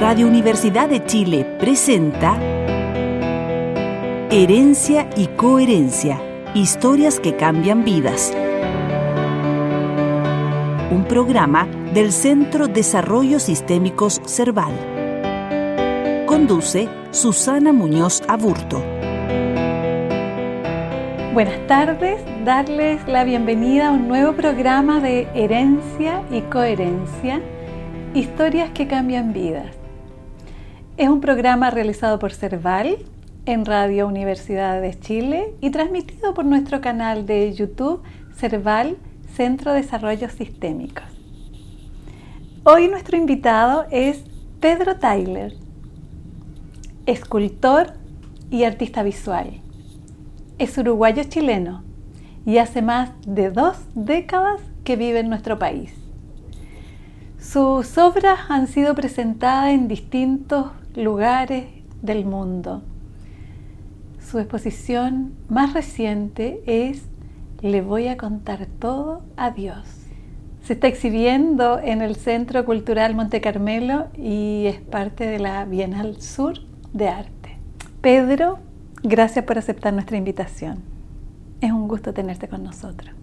Radio Universidad de Chile presenta Herencia y Coherencia, historias que cambian vidas. Un programa del Centro Desarrollo Sistémicos Cerval. Conduce Susana Muñoz Aburto. Buenas tardes, darles la bienvenida a un nuevo programa de Herencia y Coherencia, historias que cambian vidas. Es un programa realizado por Cerval en Radio Universidad de Chile y transmitido por nuestro canal de YouTube Cerval Centro de Desarrollo Sistémicos. Hoy nuestro invitado es Pedro Tyler, escultor y artista visual. Es uruguayo chileno y hace más de dos décadas que vive en nuestro país. Sus obras han sido presentadas en distintos lugares del mundo. Su exposición más reciente es Le voy a contar todo a Dios. Se está exhibiendo en el Centro Cultural Monte Carmelo y es parte de la Bienal Sur de Arte. Pedro, gracias por aceptar nuestra invitación. Es un gusto tenerte con nosotros.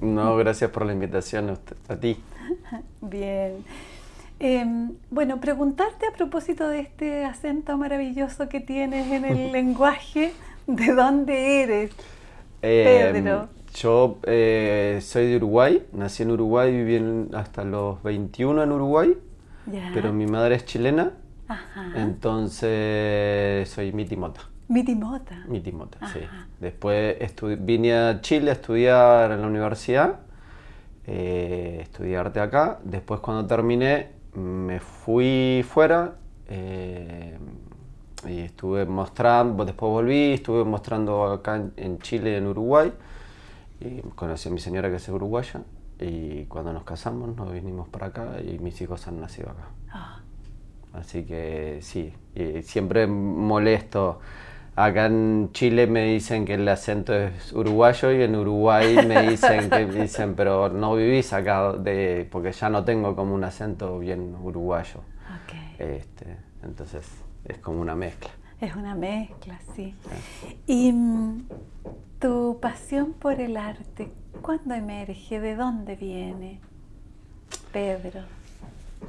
No, gracias por la invitación a, usted, a ti. Bien. Eh, bueno, preguntarte a propósito de este acento maravilloso que tienes en el lenguaje, ¿de dónde eres, Eh, Pedro? yo eh, soy de Uruguay, nací en Uruguay, viví en- hasta los 21 en Uruguay, pero mi madre es chilena, Ajá. entonces soy mitimota. Mitimota. Mitimota, sí. Después vine a Chile a estudiar en la universidad, eh, estudié arte acá. Después cuando terminé me fui fuera eh, y estuve mostrando, después volví, estuve mostrando acá en, en Chile en Uruguay. Y conocí a mi señora que es uruguaya y cuando nos casamos nos vinimos para acá y mis hijos han nacido acá. Ah, Así que sí, y siempre molesto. Acá en Chile me dicen que el acento es uruguayo y en Uruguay me dicen que me dicen, pero no vivís acá de, porque ya no tengo como un acento bien uruguayo. ok. Este, entonces es como una mezcla. Es una mezcla, sí. Y mm, tu pasión por el arte, ¿cuándo emerge? ¿De dónde viene, Pedro?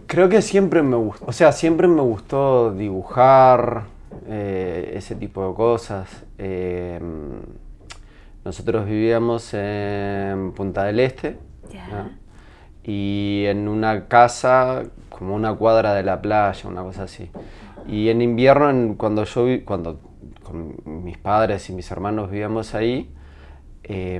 Creo que siempre me gustó, o sea, siempre me gustó dibujar, eh, ese tipo de cosas. Eh, nosotros vivíamos en Punta del Este y en una casa como una cuadra de la playa, una cosa así. Y en invierno, en- cuando yo cuando con mis padres y mis hermanos vivíamos ahí, eh,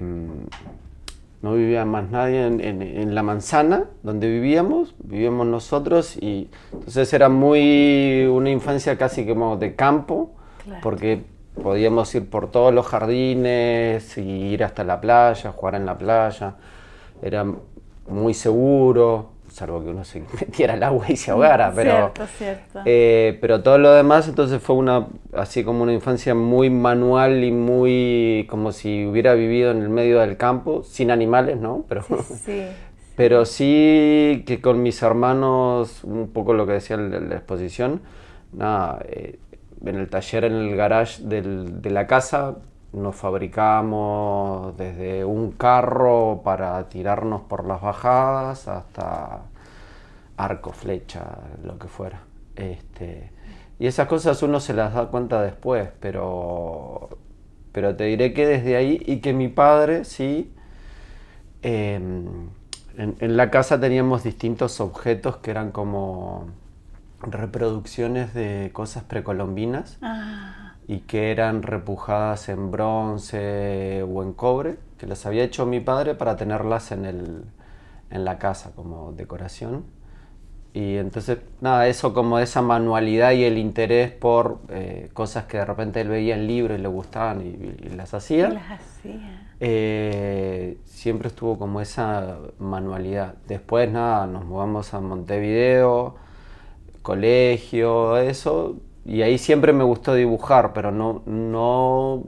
no vivía más nadie en, en- en la manzana donde vivíamos, vivíamos nosotros y entonces era muy una infancia casi como de campo, Claro. porque podíamos ir por todos los jardines y ir hasta la playa, jugar en la playa, era muy seguro, salvo que uno se metiera al agua y se ahogara, pero... Cierto, cierto. Eh, pero todo lo demás, entonces fue una, así como una infancia muy manual y muy como si hubiera vivido en el medio del campo, sin animales, ¿no? Pero, sí, sí. pero sí que con mis hermanos, un poco lo que decía la, la exposición, nada, eh, en el taller, en el garage del- de la casa, nos fabricábamos desde un carro para tirarnos por las bajadas hasta arco, flecha, lo que fuera. Este, y esas cosas uno se las da cuenta después, pero, pero te diré que desde ahí y que mi padre sí, en, en la casa teníamos distintos objetos que eran como reproducciones de cosas precolombinas Ah, y que eran repujadas en bronce o en cobre, que las había hecho mi padre para tenerlas en, el, en la casa como decoración. Y entonces, nada, eso como esa manualidad y el interés por eh, cosas que de repente él veía en libros y le gustaban y, y las hacía, las hacía. eh, siempre estuvo como esa manualidad. Después, nada, nos mudamos a Montevideo, colegio, eso, y ahí siempre me gustó dibujar, pero no, no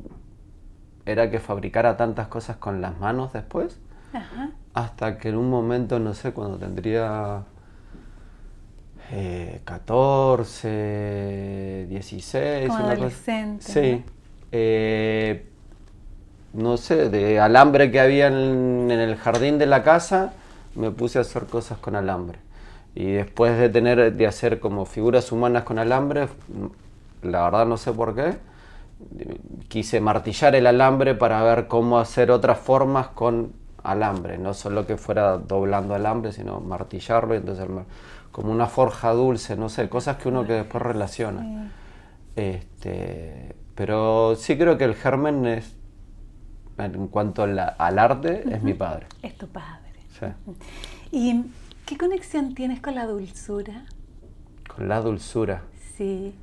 era que fabricara tantas cosas con las manos después, Ajá. hasta que en un momento, no sé, cuando tendría eh, 14, 16. Como una cosa- Sí. Eh, no sé, de alambre que había en, en el jardín de la casa, me puse a hacer cosas con alambre. Y después de tener, de hacer como figuras humanas con alambre, la verdad no sé por qué, quise martillar el alambre para ver cómo hacer otras formas con alambre, no solo que fuera doblando alambre, sino martillarlo y entonces como una forja dulce, no sé, cosas que uno que después relaciona. Este, pero sí creo que el germen es, en cuanto la- al arte, es mi padre. Es tu padre. Sí. ¿Y qué conexión tienes con la dulzura? Con la dulzura. Sí.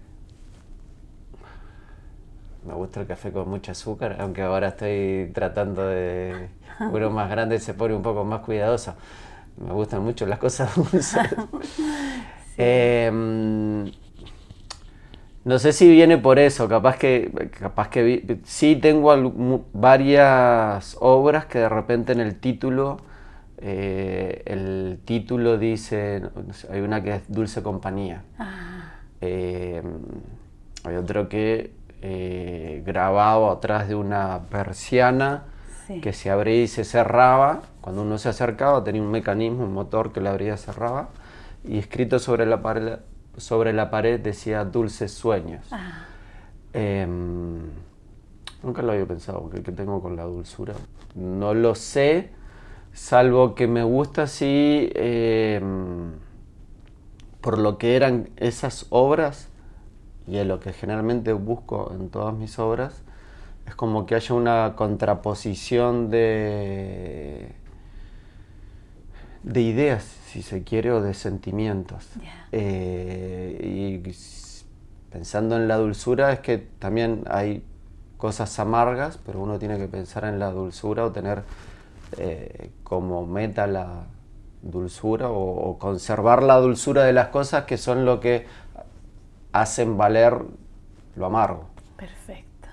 Me gusta el café con mucho azúcar, aunque ahora estoy tratando de... Uno más grande se pone un poco más cuidadoso. Me gustan mucho las cosas dulces. Em, no sé si viene por eso, capaz que, capaz que vi- sí tengo varias obras que de repente en el título, eh, el título dice, hay una que es Dulce Compañía. Ah, Eh, hay otro que eh, grabado atrás de una persiana Sí. que se abría y se cerraba. Cuando uno se acercaba tenía un mecanismo, un motor que la abría y cerraba. Y escrito sobre la pared, sobre la pared decía Dulces Sueños. ah, Em, nunca lo había pensado, que tengo con la dulzura. No lo sé, salvo que me gusta así, em, por lo que eran esas obras, y es lo que generalmente busco en todas mis obras, es como que haya una contraposición de, de ideas, si se quiere, o de sentimientos. Eh, y pensando en la dulzura es que también hay cosas amargas, pero uno tiene que pensar en la dulzura o tener eh, como meta la dulzura o, o conservar la dulzura de las cosas que son lo que hacen valer lo amargo. perfecto.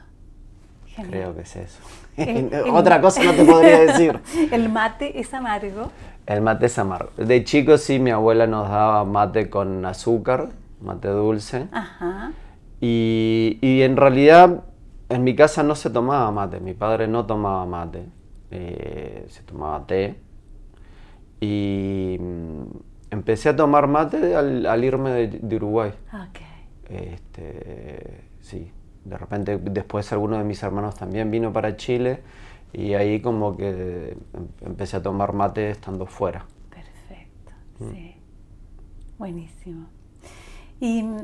Genial. Creo que es eso. El- el- Otra cosa no te podría decir. El mate es amargo. El mate es amargo. De chico sí, mi abuela nos daba mate con azúcar, mate dulce. Ajá. Y, y en realidad en mi casa no se tomaba mate, mi padre no tomaba mate, eh, se tomaba té. Y mm, empecé a tomar mate al, al irme de, de Uruguay. Ok. Este, sí, de repente después alguno de mis hermanos también vino para Chile y ahí como que em- empecé a tomar mate estando fuera. Perfecto. Mm. Sí. Buenísimo. Y mm,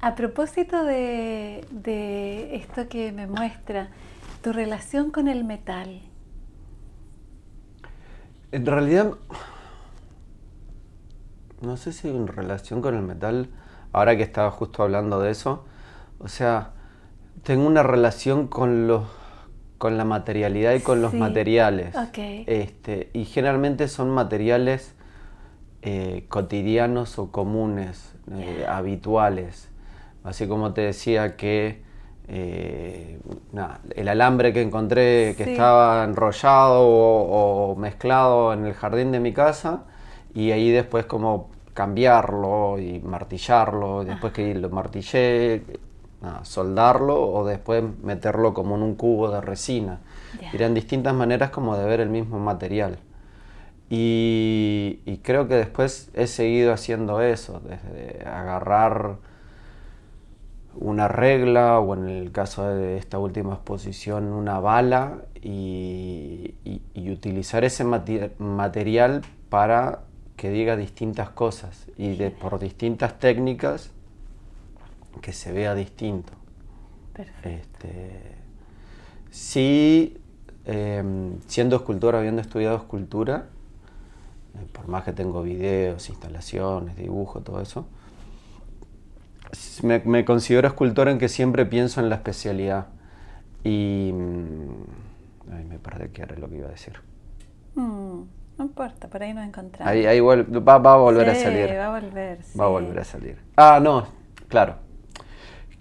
a propósito de, de esto que me muestra, tu relación con el metal. En realidad, no sé si en relación con el metal, ahora que estaba justo hablando de eso, o sea, tengo una relación con los con la materialidad y con los materiales. Este, y generalmente son materiales eh, cotidianos o comunes, eh, habituales. Así como te decía que eh, nada, el alambre que encontré que Sí. estaba enrollado o, o mezclado en el jardín de mi casa y ahí después como cambiarlo y martillarlo, y después que lo martillé, nada, soldarlo o después meterlo como en un cubo de resina. Ya. Eran distintas maneras como de ver el mismo material. Y, y creo que después he seguido haciendo eso, desde agarrar una regla o en el caso de esta última exposición una bala y, y- y utilizar ese material para que diga distintas cosas y de, por distintas técnicas que se vea distinto. Perfecto. Este, sí, em, siendo escultor, habiendo estudiado escultura, eh, por más que tengo videos, instalaciones, dibujo, todo eso, me, me considero escultor en que siempre pienso en la especialidad. Y... mm, Ay, me perdí qué era lo que iba a decir. Mm, no importa, por ahí nos encontramos. Ahí, va, va a volver a salir. Va a volver. Va a volver a salir. Ah, no, claro.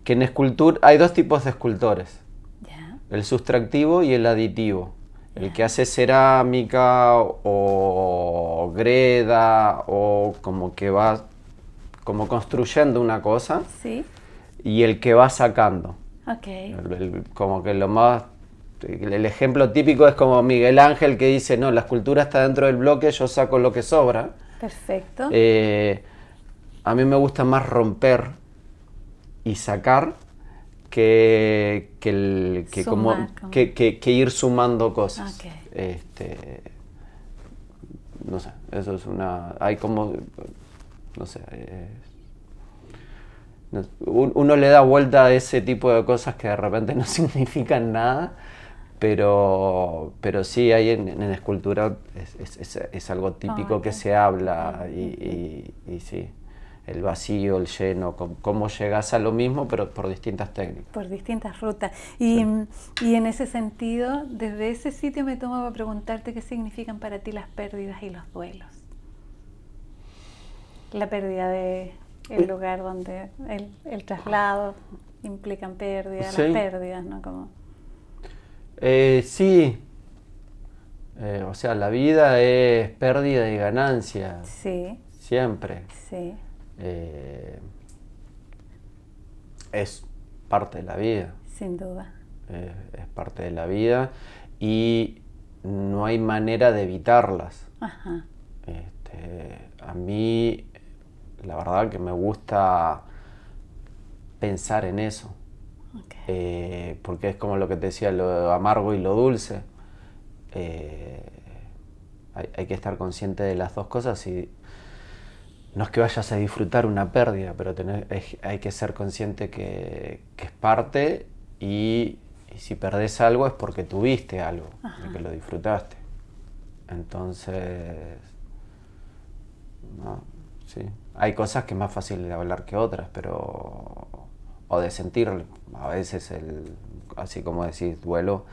Que en escultura hay dos tipos de escultores. Ya. El sustractivo y el aditivo. El que hace cerámica o greda o como que va como construyendo una cosa Sí. y el que va sacando. Ok. El- el- como que lo más. El ejemplo típico es como Miguel Ángel que dice: No, la escultura está dentro del bloque, yo saco lo que sobra. Perfecto. Eh, a mí me gusta más romper y sacar que, que, el- que como, Sumar, como- que, que- que ir sumando cosas. Ok. Este, no sé, eso es una... Hay como... No sé. eh, no- un- uno le da vuelta a ese tipo de cosas que de repente no significan nada, pero, pero sí hay en, en escultura, es, es- es- es algo típico ok. que se habla y, y- y sí, el vacío, el lleno, cómo llegas a lo mismo, pero por distintas técnicas. por distintas rutas. Y, y en ese sentido, desde ese sitio me tomo a preguntarte qué significan para ti las pérdidas y los duelos. La pérdida de el lugar donde el, el traslado implican pérdidas, Sí. las pérdidas, ¿no? Como, Eh, sí, Eh, o sea, la vida es pérdida y ganancia, sí, siempre. sí, Eh, es parte de la vida. sin duda. eh, es parte de la vida y no hay manera de evitarlas. Ajá, Este, a mí, la verdad que me gusta pensar en eso, eh, porque es como lo que te decía, lo amargo y lo dulce. Eh, hay, hay que estar consciente de las dos cosas y no es que vayas a disfrutar una pérdida, pero tener- es- hay que ser consciente que, que es parte y, y si perdés algo es porque tuviste algo, de que lo disfrutaste. Entonces, no, sí. Hay cosas que es más fácil de hablar que otras, pero. o de sentir. A veces, el, así como decís, duelo.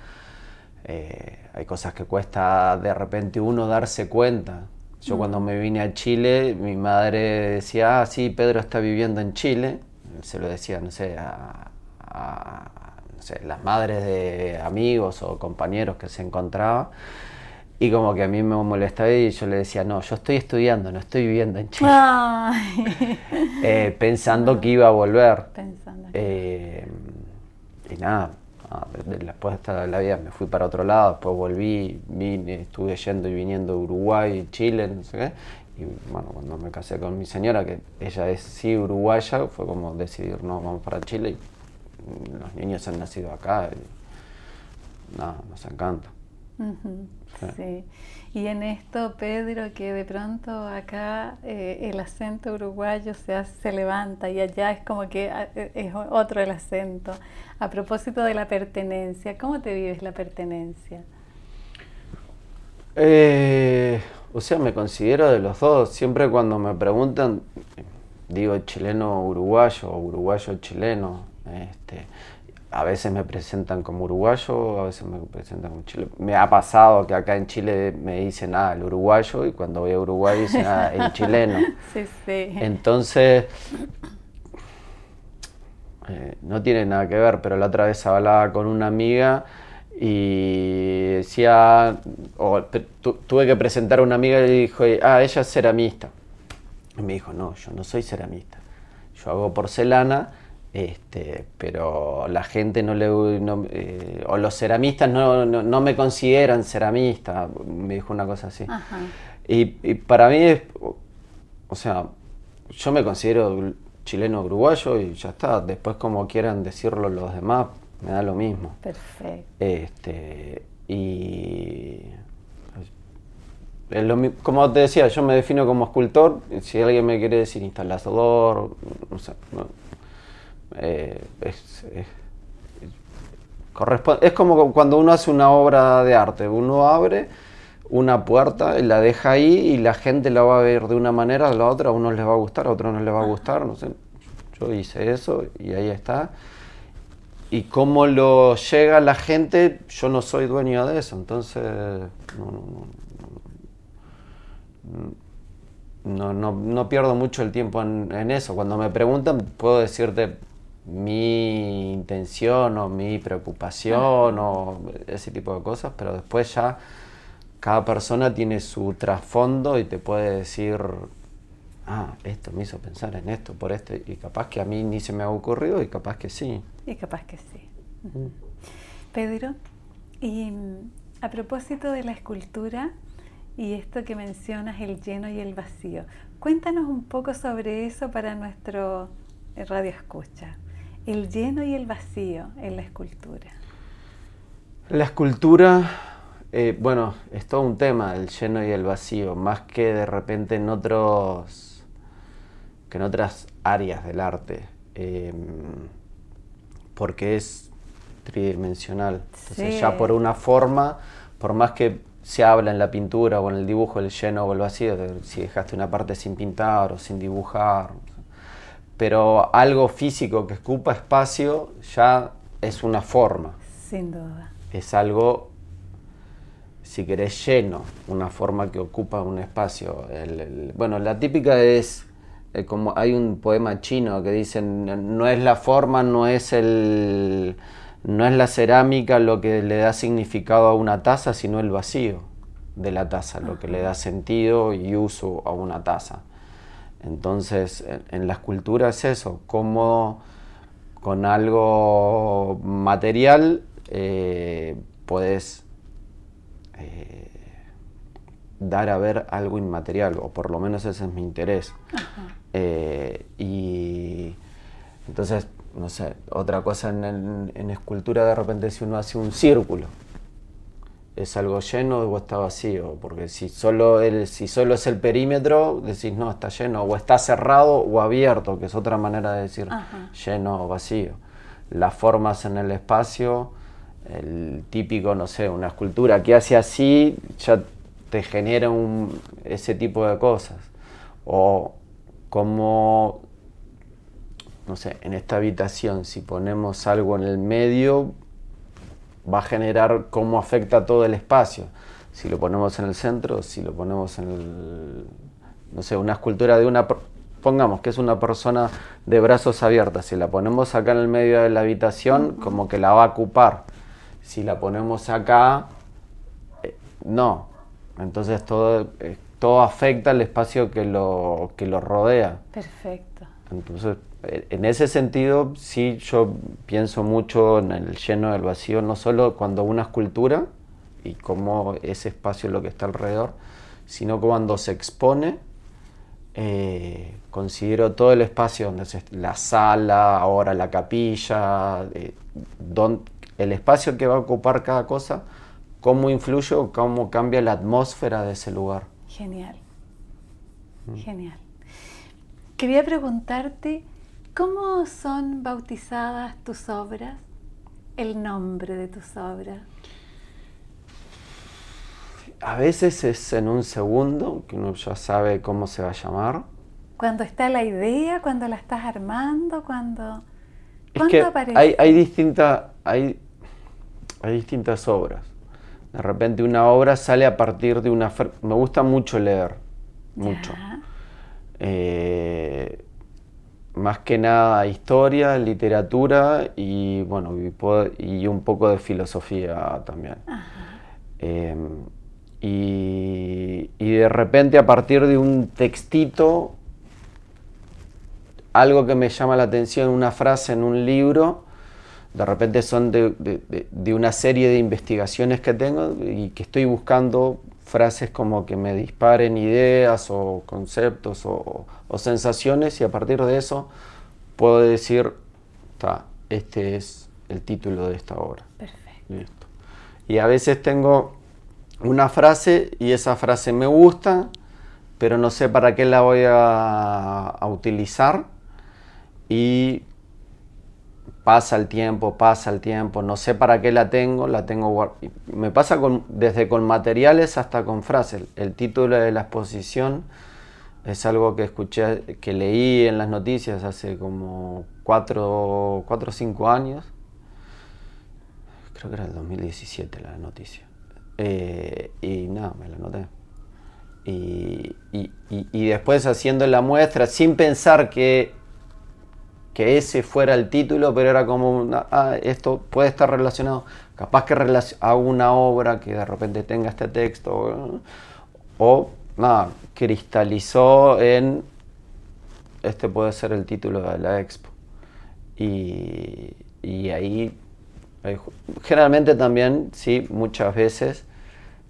eh, hay cosas que cuesta de repente uno darse cuenta. Yo cuando me vine a Chile, mi madre decía, ah, sí, Pedro está viviendo en Chile. Se lo decía, no sé, a, a, no sé, las madres de amigos o compañeros que se encontraba. Y como que a mí me molestaba y yo le decía, no, yo estoy estudiando, no estoy viviendo en Chile. Eh, pensando que iba a volver. Pensando. Eh, y nada, nada, de- de- después de la vida me fui para otro lado, después volví, vine, estuve yendo y viniendo de Uruguay, Chile, no sé qué. Y bueno, cuando me casé con mi señora, que ella es sí uruguaya, fue como decidir, no, vamos para Chile. Y mm, los niños han nacido acá. Y, nada, nos encanta. Sí. Sí. Y en esto, Pedro, que de pronto acá eh, el acento uruguayo se, hace- se levanta y allá es como que ah, eh, es otro el acento. A propósito de la pertenencia, ¿cómo te vives la pertenencia? Eh, o sea, me considero de los dos. Siempre cuando me preguntan, digo chileno uruguayo o uruguayo chileno. Este, a veces me presentan como uruguayo, a veces me presentan como chileno. Me ha pasado que acá en Chile me dicen, ah, el uruguayo, y cuando voy a Uruguay dicen, ah, el chileno. Sí, sí. Entonces, eh, no tiene nada que ver, pero la otra vez hablaba con una amiga y decía, o tu- tuve que presentar a una amiga y le dijo, ah, ella es ceramista. Y me dijo, no, yo no soy ceramista. Yo hago porcelana, este, pero la gente no le... no, eh, o los ceramistas no, no, no me consideran ceramista, me dijo una cosa así. Ajá. Y, y para mí es, o- o sea, yo me considero chileno uruguayo y ya está. Después como quieran decirlo los demás, me da lo mismo. Perfecto. Este, y lo como te decía, yo me defino como escultor. Si alguien me quiere decir instalador, no sé, no, eh, es, como cuando uno hace una obra de arte, uno abre una puerta y la deja ahí y la gente la va a ver de una manera, a la otra a unos les va a gustar, a otros no les va a gustar, no sé. Yo hice eso y ahí está. Y cómo lo llega la gente, yo no soy dueño de eso, entonces no, no, no, pierdo mucho el tiempo en eso. Cuando me preguntan, puedo decirte mi intención o mi preocupación o ese tipo de cosas, pero después ya cada persona tiene su trasfondo y te puede decir ah, esto me hizo pensar en esto, por esto, y capaz que a mí ni se me ha ocurrido y capaz que sí. Y capaz que sí. Pedro, y mm, a propósito de la escultura y esto que mencionas, el lleno y el vacío, cuéntanos un poco sobre eso para nuestro eh, radio escucha. El lleno y el vacío en la escultura. La escultura, eh, bueno, es todo un tema, el lleno y el vacío, más que de repente en otros, que en otras áreas del arte, em, porque es tridimensional. Entonces ya por una forma, por más que se habla en la pintura o en el dibujo el lleno o el vacío, si dejaste una parte sin pintar o sin dibujar, pero algo físico que escupa espacio ya es una forma. Sin duda. Es algo, si querés, lleno, una forma que ocupa un espacio. bueno, la típica es, eh, como hay un poema chino que dicen, no es la forma, no es el no es la cerámica lo que le da significado a una taza, sino el vacío de la taza, lo que le da sentido y uso a una taza. Entonces, en, la escultura es eso, cómo con algo material eh, puedes eh, dar a ver algo inmaterial, o por lo menos ese es mi interés. Eh, y entonces no sé, otra cosa en, escultura de repente si uno hace un círculo, es algo lleno o está vacío, porque si solo, el, si solo es el perímetro, decís no, está lleno, o está cerrado o abierto, que es otra manera de decir lleno o vacío. Las formas en el espacio, el típico, no sé, una escultura que hace así, ya te genera un, ese tipo de cosas. O como no sé, en esta habitación, si ponemos algo en el medio, va a generar cómo afecta todo el espacio. Si lo ponemos en el centro, si lo ponemos en el, no sé, una escultura de una, pongamos que es una persona de brazos abiertos, si la ponemos acá en el medio de la habitación, como que la va a ocupar. Si la ponemos acá, eh, no. Entonces todo, eh, todo afecta al espacio que lo, que lo rodea. Perfecto. Entonces, en ese sentido, sí, yo pienso mucho en el lleno del vacío, no solo cuando una escultura y cómo ese espacio es lo que está alrededor, sino cuando se expone, eh, considero todo el espacio, donde es la sala, ahora la capilla, eh, el espacio que va a ocupar cada cosa, cómo influye o cómo cambia la atmósfera de ese lugar. Genial, mm. genial. Quería preguntarte, ¿Cómo son bautizadas tus obras? El nombre de tus obras. A veces es en un segundo, que uno ya sabe cómo se va a llamar. Cuando está la idea, cuando la estás armando, cuando... ¿Cuándo aparece? Hay, hay, distinta, hay, hay distintas obras. De repente una obra sale a partir de una... Me gusta mucho leer, mucho. Eh, más que nada historia, literatura y bueno y, un poco de filosofía también. Em, y, de repente a partir de un textito, algo que me llama la atención, una frase en un libro, de repente son de una serie de investigaciones que tengo y que estoy buscando frases como que me disparen ideas o conceptos o, sensaciones y a partir de eso puedo decir, este es el título de esta obra. Perfecto. Y a veces tengo una frase y esa frase me gusta, pero no sé para qué la voy a, a utilizar y pasa el tiempo, pasa el tiempo, no sé para qué la tengo, la tengo Me pasa desde con materiales hasta con frases. El título de la exposición es algo que escuché, que leí en las noticias hace como 4 o 5 años. Creo que era el 2017 la noticia. Eh, y nada, me la noté. Y, y después haciendo la muestra, sin pensar que que ese fuera el título, pero era como, ah, esto puede estar relacionado, capaz que hago una obra que de repente tenga este texto, o nada, cristalizó en este puede ser el título de la expo. Y, y ahí, generalmente también, sí, muchas veces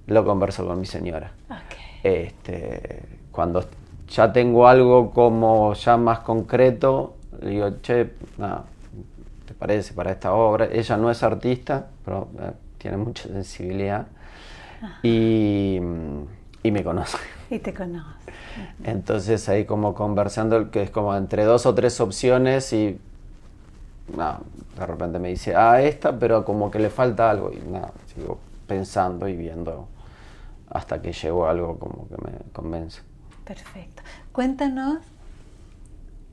lo converso con mi señora. Ok. Este, cuando ya tengo algo como ya más concreto, le digo, che, nada, ¿te parece para esta obra? Ella no es artista, pero eh, tiene mucha sensibilidad y, y me conoce. Y te conoce. Entonces ahí como conversando, que es como entre dos o tres opciones y nada, de repente me dice, ah, esta, pero como que le falta algo y nada, sigo pensando y viendo hasta que llego a algo como que me convence. Perfecto. Cuéntanos,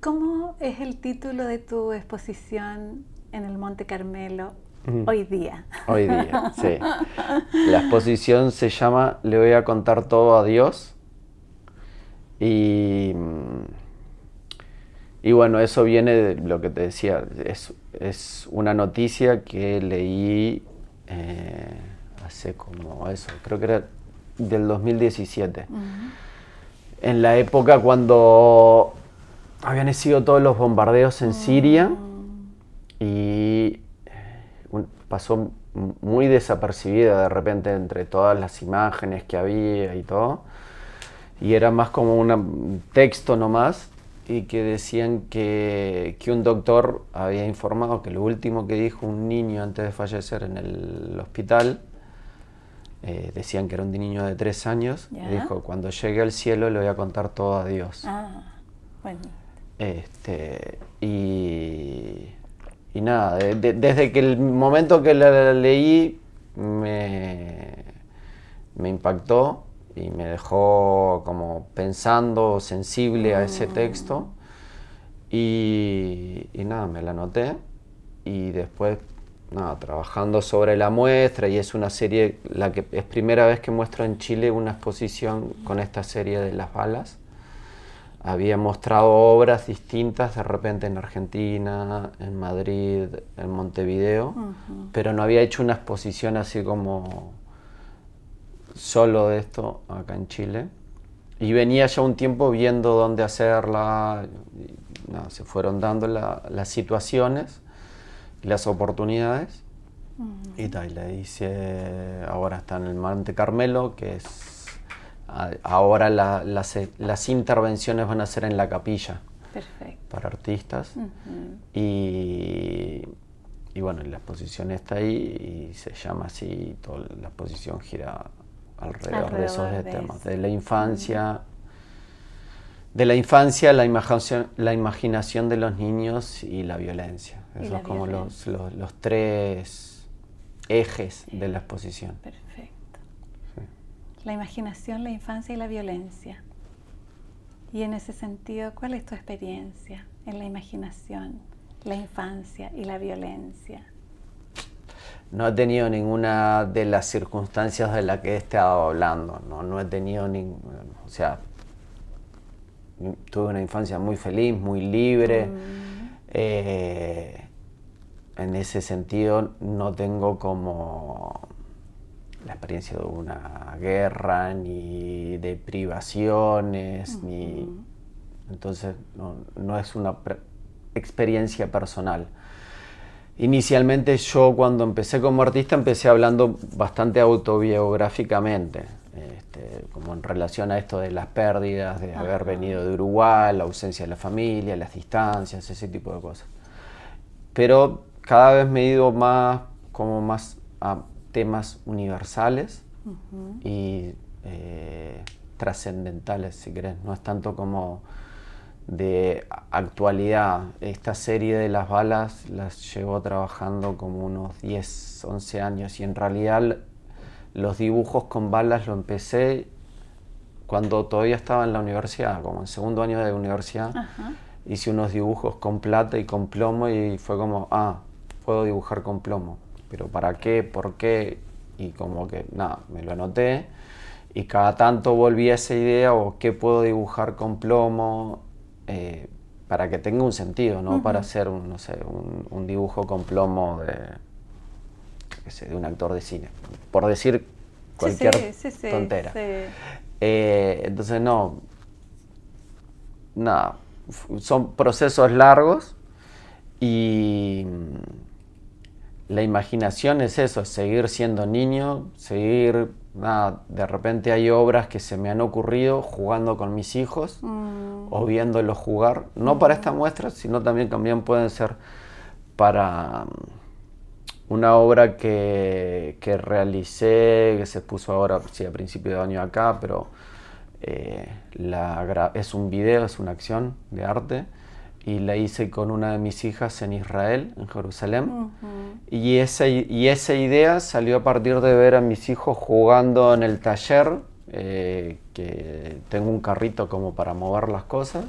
¿cómo es el título de tu exposición en el Monte Carmelo hoy día? Hoy día, sí. La exposición se llama Le voy a contar todo a Dios. Y, mm, y bueno, eso viene de lo que te decía. Es, es una noticia que leí eh, hace como eso, creo que era del 2017. En la época cuando habían sido todos los bombardeos en Siria y un- pasó muy desapercibida de repente entre todas las imágenes que había y todo. Y era más como un texto nomás y que decían que, que un doctor había informado que lo último que dijo un niño antes de fallecer en el hospital, eh, decían que era un niño de tres años, y dijo, cuando llegue al cielo le voy a contar todo a Dios. Ah, bueno. Este, y, y nada, de- de- desde que el momento que la leí me, me impactó y me dejó como pensando, sensible a ese texto. Y, y nada, me la anoté y después, nada, trabajando sobre la muestra y es una serie, la que es primera vez que muestro en Chile una exposición con esta serie de las balas había mostrado obras distintas de repente en Argentina, en Madrid, en Montevideo, pero no había hecho una exposición así como solo de esto acá en Chile. Y venía ya un tiempo viendo dónde hacerla, y nada, se fueron dando la- las situaciones y las oportunidades. Y tal, le hice, ahora está en el Monte Carmelo, que es, ahora la- las, las intervenciones van a ser en la capilla Perfecto. para artistas. Ujú. Y, y bueno, la exposición está ahí y se llama así, toda la exposición gira alrededor, de esos Alrededor de temas, eso. de la infancia, de la infancia, la imaginación, la imaginación de los niños y la violencia. Esos son como los, los, los tres ejes de la exposición. Perfecto. La imaginación, la infancia y la violencia. Y en ese sentido, ¿cuál es tu experiencia en la imaginación, la infancia y la violencia? No he tenido ninguna de las circunstancias de las que he estado hablando, no, no he tenido ningún, o sea, tuve una infancia muy feliz, muy libre. Eh, en ese sentido no tengo como la experiencia de una guerra, ni de privaciones, ni... Entonces no, no es una experiencia personal. Inicialmente yo cuando empecé como artista empecé hablando bastante autobiográficamente, este, como en relación a esto de las pérdidas, de haber venido de Uruguay, la ausencia de la familia, las distancias, ese tipo de cosas. Pero cada vez me he ido más como más a temas universales y eh, trascendentales, si querés. No es tanto como de actualidad. Esta serie de las balas las llevo trabajando como unos 10, 11 años y en realidad los dibujos con balas lo empecé cuando todavía estaba en la universidad, como en segundo año de universidad. Ajá. Hice unos dibujos con plata y con plomo y fue como, ah, puedo dibujar con plomo. Pero ¿para qué? ¿Por qué? Y como que, nada, me lo anoté. Y cada tanto volví a esa idea, o qué puedo dibujar con plomo, eh, para que tenga un sentido, ¿no? Para hacer, un, no sé, un, un dibujo con plomo de, qué sé, de un actor de cine. Por decir cualquier sí, sí, sí, tontera. Eh, entonces, no, nada, son procesos largos y la imaginación es eso, es seguir siendo niño, seguir, nada, de repente hay obras que se me han ocurrido jugando con mis hijos Mm. o viéndolos jugar, no para esta muestra, sino también, también pueden ser para mm, una obra que, que realicé, que se puso ahora, sí, a principio de año acá, pero eh, la es un video, es una acción de arte, y la hice con una de mis hijas en Israel, en Jerusalén. Y esa, y esa idea salió a partir de ver a mis hijos jugando en el taller, eh, que tengo un carrito como para mover las cosas,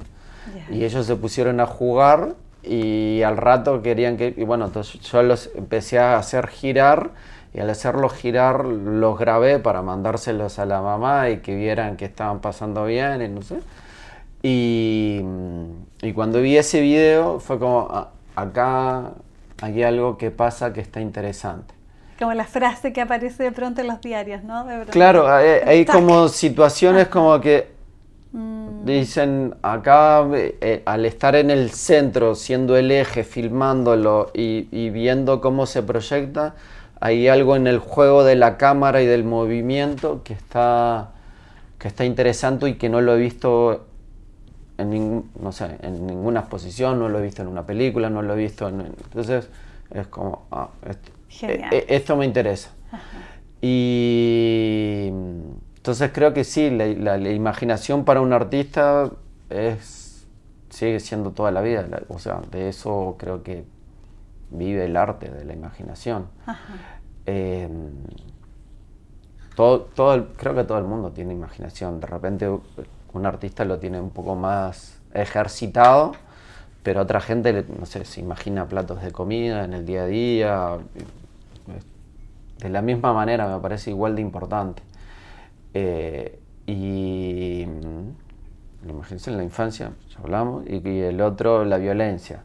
y ellos se pusieron a jugar y al rato querían que, y bueno, entonces yo los empecé a hacer girar y al hacerlos girar los grabé para mandárselos a la mamá y que vieran que estaban pasando bien y no sé. Y, y cuando vi ese video fue como, "Ah, acá hay algo que pasa que está interesante. Como la frase que aparece de pronto en los diarios, ¿no? De. Claro, hay, hay como situaciones como que Mm, Dicen acá, eh, al estar en el centro, siendo el eje, filmándolo y, y viendo cómo se proyecta, hay algo en el juego de la cámara y del movimiento que está, que está interesante y que no lo he visto en, ningún- no sé, en ninguna exposición, no lo he visto en una película, no lo he visto en... Entonces es como, ah, esto, eh, eh, esto me interesa. Y entonces creo que sí, la, la- la imaginación para un artista es sigue siendo toda la vida. la- o sea, de eso creo que vive el arte, de la imaginación. ajá. Eh, todo, todo el- creo que todo el mundo tiene imaginación. De repente un artista lo tiene un poco más ejercitado, pero otra gente, no sé, se imagina platos de comida en el día a día. De la misma manera me parece igual de importante. Eh, y mm, imaginación en la infancia, ya hablamos, y, y el otro, la violencia.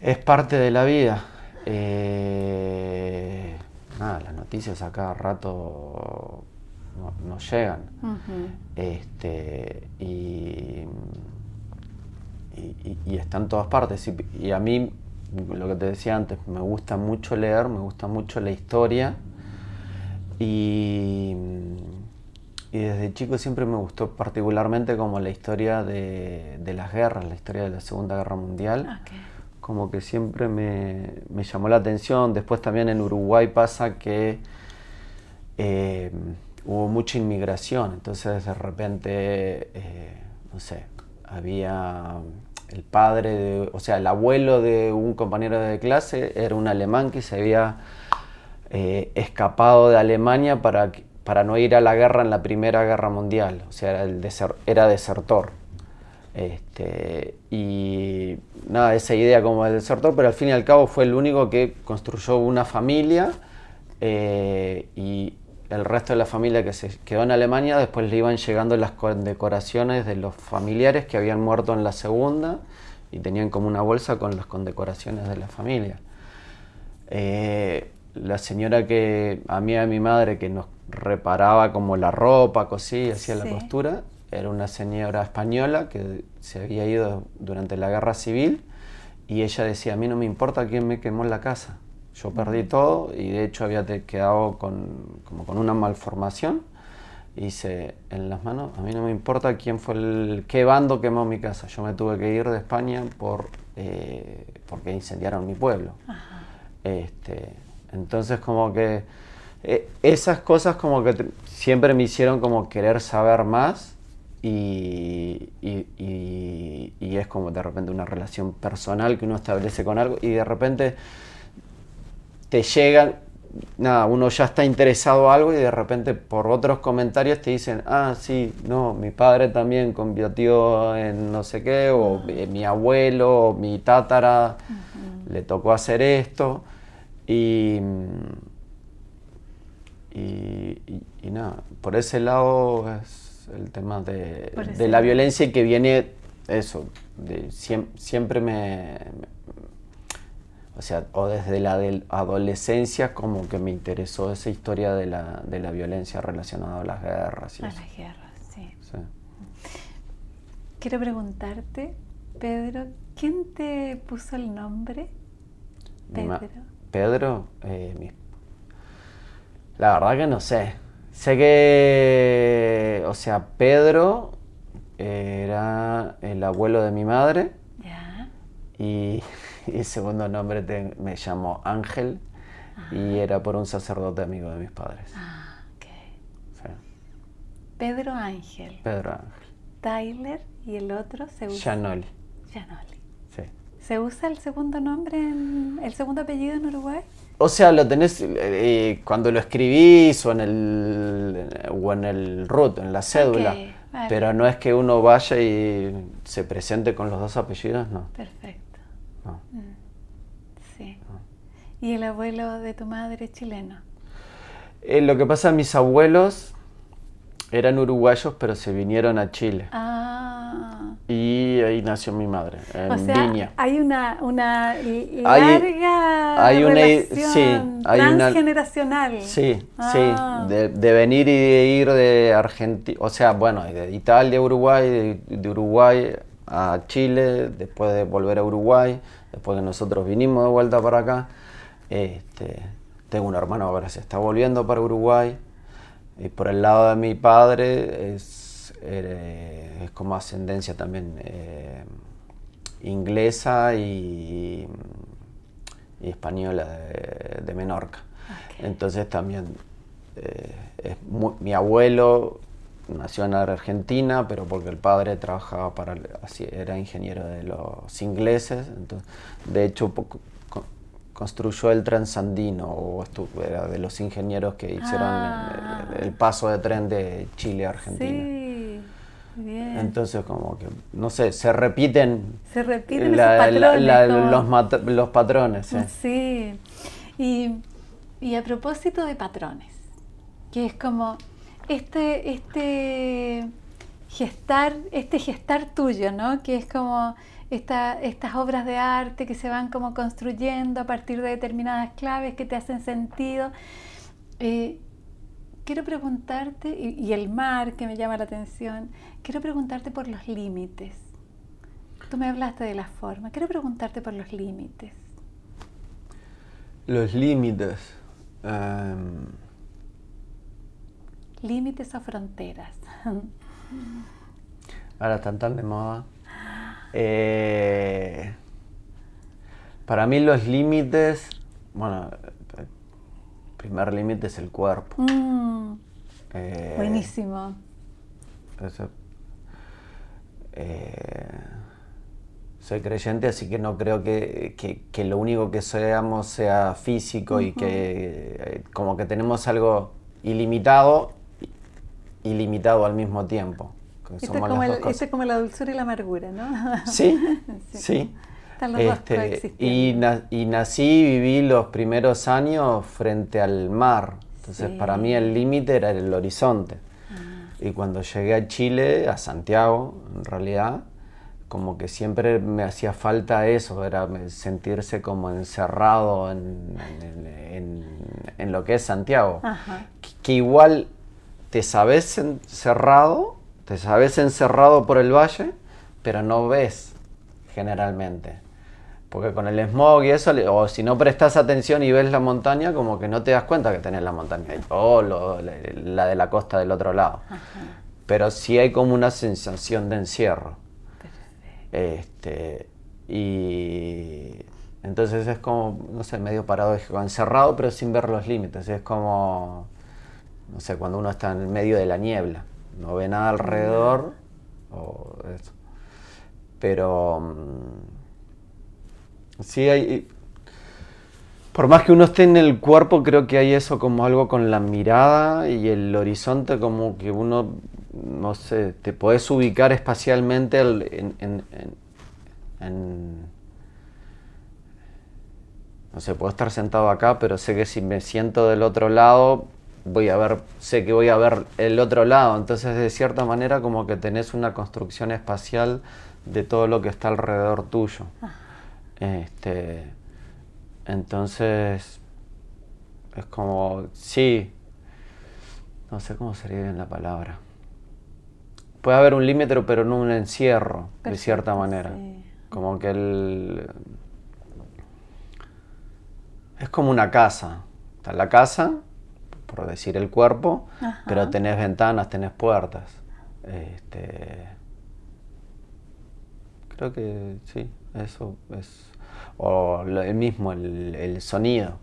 Es parte de la vida. Eh, nada, las noticias a cada rato no, no llegan. Este, y, y, y- está en todas partes. Y, y a mí, lo que te decía antes, me gusta mucho leer, me gusta mucho la historia. Y, y desde chico siempre me gustó particularmente como la historia de, de las guerras, la historia de la Segunda Guerra Mundial como que siempre me, me llamó la atención. Después también en Uruguay pasa que eh, hubo mucha inmigración, entonces de repente, eh, no sé, había el padre, o sea, el abuelo de un compañero de clase era un alemán que se había eh, escapado de Alemania para, para no ir a la guerra en la Primera Guerra Mundial, o sea, era, el era desertor. Este, y nada, esa idea como el desertor, pero al fin y al cabo fue el único que construyó una familia eh, y el resto de la familia que se quedó en Alemania, después le iban llegando las condecoraciones de los familiares que habían muerto en la segunda y tenían como una bolsa con las condecoraciones de la familia. Eh, la señora que, a mí y a mi madre, que nos reparaba como la ropa, cosía, hacía Sí. la costura, era una señora española que se había ido durante la guerra civil y ella decía, a mí no me importa quién me quemó la casa. Yo perdí todo y de hecho había quedado con, como con una malformación. Y dice, en las manos, a mí no me importa quién fue el, qué bando quemó mi casa. Yo me tuve que ir de España por, eh, porque incendiaron mi pueblo. Este, entonces como que eh, esas cosas como que siempre me hicieron como querer saber más y, y- y- y es como de repente una relación personal que uno establece con algo y de repente te llegan, nada, uno ya está interesado en algo y de repente por otros comentarios te dicen, ah, sí, no, mi padre también convirtió en no sé qué, o mi abuelo, o mi tátara, le tocó hacer esto. Y, y, y- y nada, por ese lado es el tema de, de la violencia y que viene eso, de, siem- siempre me- o sea, o desde la adolescencia como que me interesó esa historia de la, de la violencia relacionada a las guerras y A eso. las guerras, sí. Sí. Quiero preguntarte Pedro, ¿quién te puso el nombre? Ma- Pedro. Pedro, eh, mi- la verdad que no sé. Sé que, o sea, Pedro era el abuelo de mi madre Ya. y, y el segundo nombre te- me llamó Ángel y era por un sacerdote amigo de mis padres. Ah, ok. Sí, Pedro Ángel. Pedro Ángel. Tyler y el otro se usa. Janoli. Gianoli. Sí. ¿Se usa el segundo nombre, en, el segundo apellido en Uruguay? O sea, lo tenés eh, cuando lo escribís o en el o en el root, en la cédula. Vale. Pero no es que uno vaya y se presente con los dos apellidos, no. Perfecto. No. Sí. ¿Y el abuelo de tu madre es chileno? Eh, lo que pasa, mis abuelos eran uruguayos, pero se vinieron a Chile. Ah. Y ahí nació mi madre, en o sea, Viña. hay una, una Hay- larga hay una- relación hay una- transgeneracional. Sí, Ah. sí, de, de venir y de ir de Argentina, o sea, bueno, de Italia a Uruguay, de, de Uruguay a Chile, después de volver a Uruguay, después que nosotros vinimos de vuelta para acá. Este, tengo un hermano que ahora se está volviendo para Uruguay. Y por el lado de mi padre es, es como ascendencia también eh, inglesa y, y española de, de Menorca. Entonces también eh, es mi abuelo nació en Argentina, pero porque el padre trabajaba para, era ingeniero de los ingleses, entonces, de hecho construyó el Transandino, o estu- era de los ingenieros que hicieron Ah. el, el paso de tren de Chile a Argentina. Sí, bien. Entonces como que, no sé, se repiten, Se repiten la- esos la- patrones. la- los, mat- los patrones. ¿eh? Sí. Y, y a propósito de patrones, que es como este, este gestar, este gestar tuyo, ¿no? Que es como esta- estas obras de arte que se van como construyendo a partir de determinadas claves que te hacen sentido. Eh, quiero preguntarte, y, y el mar que me llama la atención, quiero preguntarte por los límites. Tú me hablaste de la forma, quiero preguntarte por los límites. Los límites. em, Límites o fronteras. ahora están tan de moda. Eh, para mí los límites, bueno, el primer límite es el cuerpo. Mm, Eh, buenísimo. Eso. Eh, soy creyente, así que no creo que, que- que lo único que seamos sea físico y que eh, como que tenemos algo ilimitado, ilimitado al mismo tiempo. Esto es, como el- es la dulzura y la amargura, ¿no? Sí, Sí. sí. Están los dos Este, y, na- y nací y viví los primeros años frente al mar. Entonces, Sí. para mí el límite era el horizonte. Ah. Y cuando llegué a Chile, a Santiago, en realidad, como que siempre me hacía falta eso, era sentirse como encerrado en, en- en- en lo que es Santiago. Ajá. Que, que igual te sabes encerrado, te sabes encerrado por el valle, pero no ves generalmente. Porque con el smog y eso, o si no prestas atención y ves la montaña, como que no te das cuenta que tenés la montaña o lo- la, la de la costa del otro lado. Pero sí hay como una sensación de encierro. Este, y entonces es como, no sé, medio paradójico, encerrado pero sin ver los límites. Es como, no sé, cuando uno está en medio de la niebla, no ve nada alrededor. O eso. Pero mm, sí hay... Por más que uno esté en el cuerpo, creo que hay eso como algo con la mirada y el horizonte, como que uno, no sé, te podés ubicar espacialmente al- en, en- en- en- no sé, puedo estar sentado acá, pero sé que si me siento del otro lado, voy a ver, sé que voy a ver el otro lado. Entonces, de cierta manera, como que tenés una construcción espacial de todo lo que está alrededor tuyo. Este, entonces, es como, sí, no sé cómo sería bien la palabra. Puede haber un límite, pero no un encierro, de cierta manera. sí. Como que el... Es como una casa. Está la casa, por decir el cuerpo, pero tenés ventanas, tenés puertas. Este, creo que sí, eso es. O el mismo, el, sonido.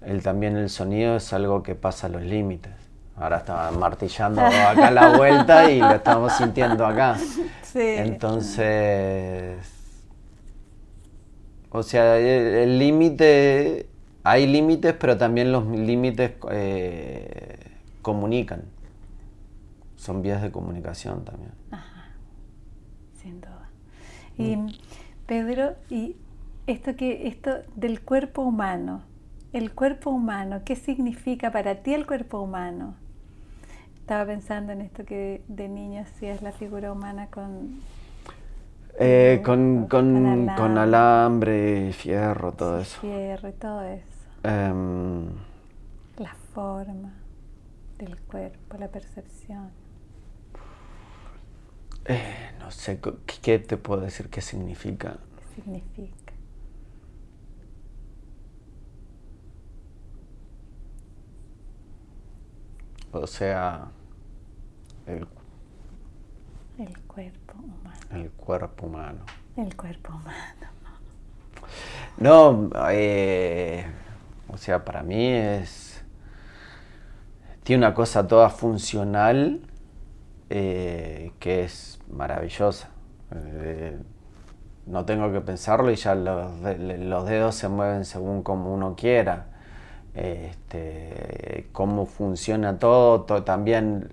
El, también el sonido es algo que pasa a los límites. Ahora estaba martillando acá la vuelta y lo estamos sintiendo acá. Entonces, o sea, el límite hay límites, pero también los límites eh, comunican. Son vías de comunicación también. Ajá, sin duda. Y Pedro, y esto que esto del cuerpo humano, el cuerpo humano, ¿qué significa para ti el cuerpo humano? Estaba pensando en esto que de niño hacías la figura humana con eh, con, con, con, alambre. fierro, todo eso. Fierro y todo eso. Em, la forma del cuerpo, la percepción. Eh, no sé, ¿qué te puedo decir qué significa? ¿Qué significa? O sea, el, el cuerpo humano. El cuerpo humano. El cuerpo humano. No, eh, o sea, para mí es. Tiene una cosa toda funcional eh, que es maravillosa. Eh, no tengo que pensarlo y ya los, dedos se mueven según como uno quiera. Este, cómo funciona todo, también